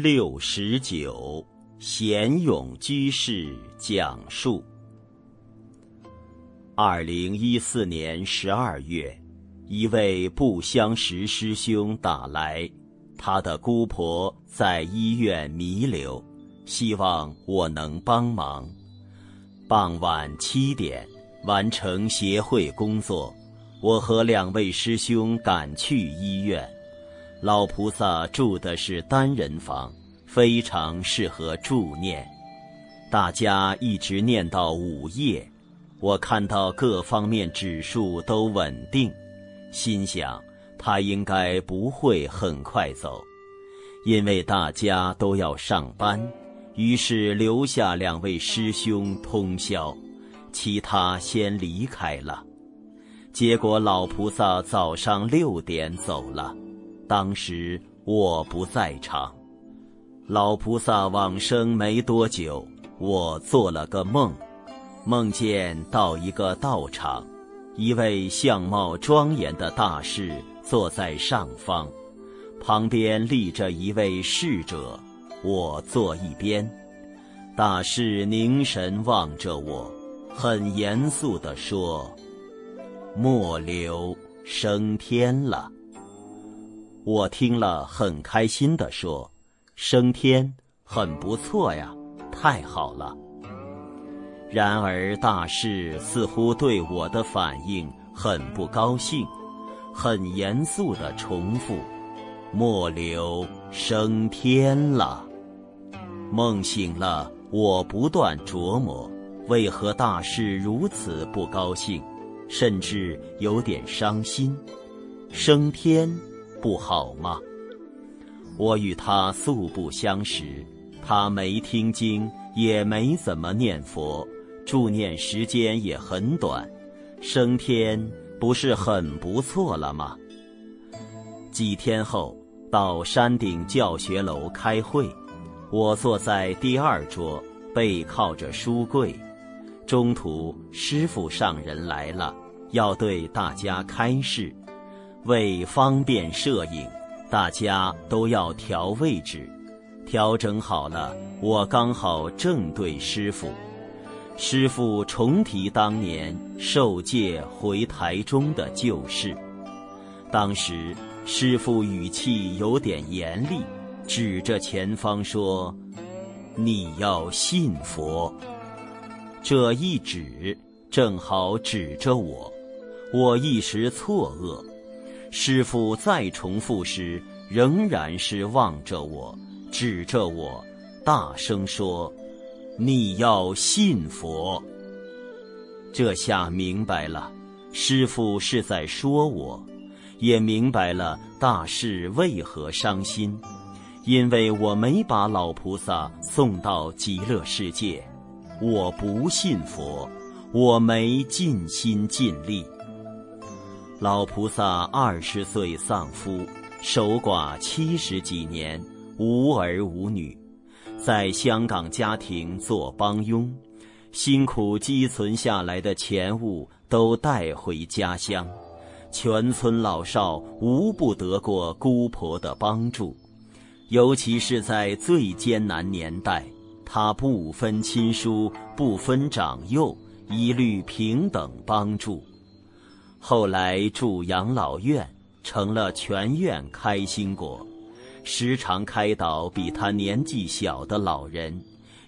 六十九，贤勇居士讲述。二零一四年十二月，一位不相识师兄打来，他的姑婆在医院弥留，希望我能帮忙。傍晚七点，完成协会工作，我和两位师兄赶去医院。老菩萨住的是单人房，非常适合助念。大家一直念到午夜，我看到各方面指数都稳定，心想他应该不会很快走，因为大家都要上班。于是留下两位师兄通宵，其他先离开了。结果老菩萨早上六点走了。当时我不在场，老菩萨往生没多久，我做了个梦，梦见到一个道场，一位相貌庄严的大士坐在上方，旁边立着一位侍者，我坐一边。大士凝神望着我，很严肃地说：“末流升天了。”我听了很开心地说：“升天很不错呀，太好了。”然而大师似乎对我的反应很不高兴，很严肃地重复：“末流升天了。”梦醒了，我不断琢磨，为何大师如此不高兴，甚至有点伤心。升天。不好吗？我与他素不相识，他没听经，也没怎么念佛，助念时间也很短，升天不是很不错了吗？几天后到山顶教学楼开会，我坐在第二桌，背靠着书柜。中途师傅上人来了，要对大家开示。为方便摄影，大家都要调位置。调整好了，我刚好正对师傅。师傅重提当年受戒回台中的旧事。当时师傅语气有点严厉，指着前方说：“你要信佛。”这一指正好指着我，我一时错愕。师傅再重复时，仍然是望着我，指着我，大声说：“你要信佛。”这下明白了，师傅是在说我，也明白了大师为何伤心，因为我没把老菩萨送到极乐世界，我不信佛，我没尽心尽力。老菩萨二十岁丧夫，守寡七十几年，无儿无女，在香港家庭做帮佣，辛苦积存下来的钱物都带回家乡，全村老少无不得过姑婆的帮助，尤其是在最艰难年代，他不分亲疏，不分长幼，一律平等帮助。后来住养老院，成了全院开心果，时常开导比他年纪小的老人，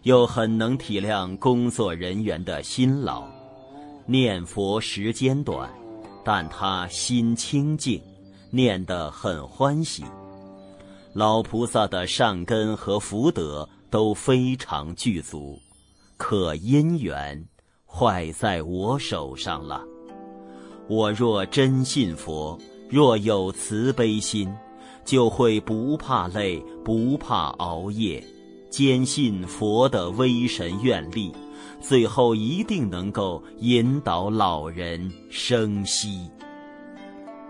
又很能体谅工作人员的辛劳。念佛时间短，但他心清净，念得很欢喜。老菩萨的善根和福德都非常具足，可因缘坏在我手上了。我若真信佛，若有慈悲心，就会不怕累，不怕熬夜，坚信佛的威神愿力，最后一定能够引导老人生息。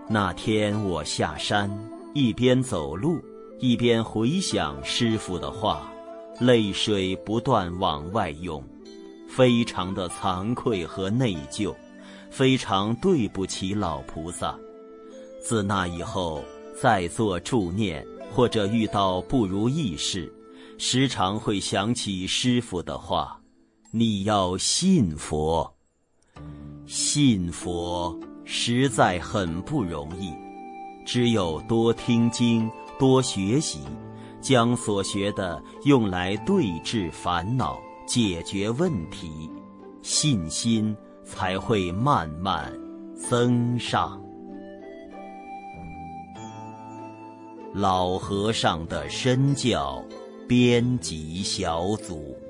那天我下山，一边走路，一边回想师傅的话，泪水不断往外涌，非常的惭愧和内疚。非常对不起老菩萨，自那以后再做助念或者遇到不如意事，时常会想起师傅的话：“你要信佛。”信佛实在很不容易，只有多听经、多学习，将所学的用来对治烦恼、解决问题，信心才会慢慢增上。老和尚的身教编辑小组。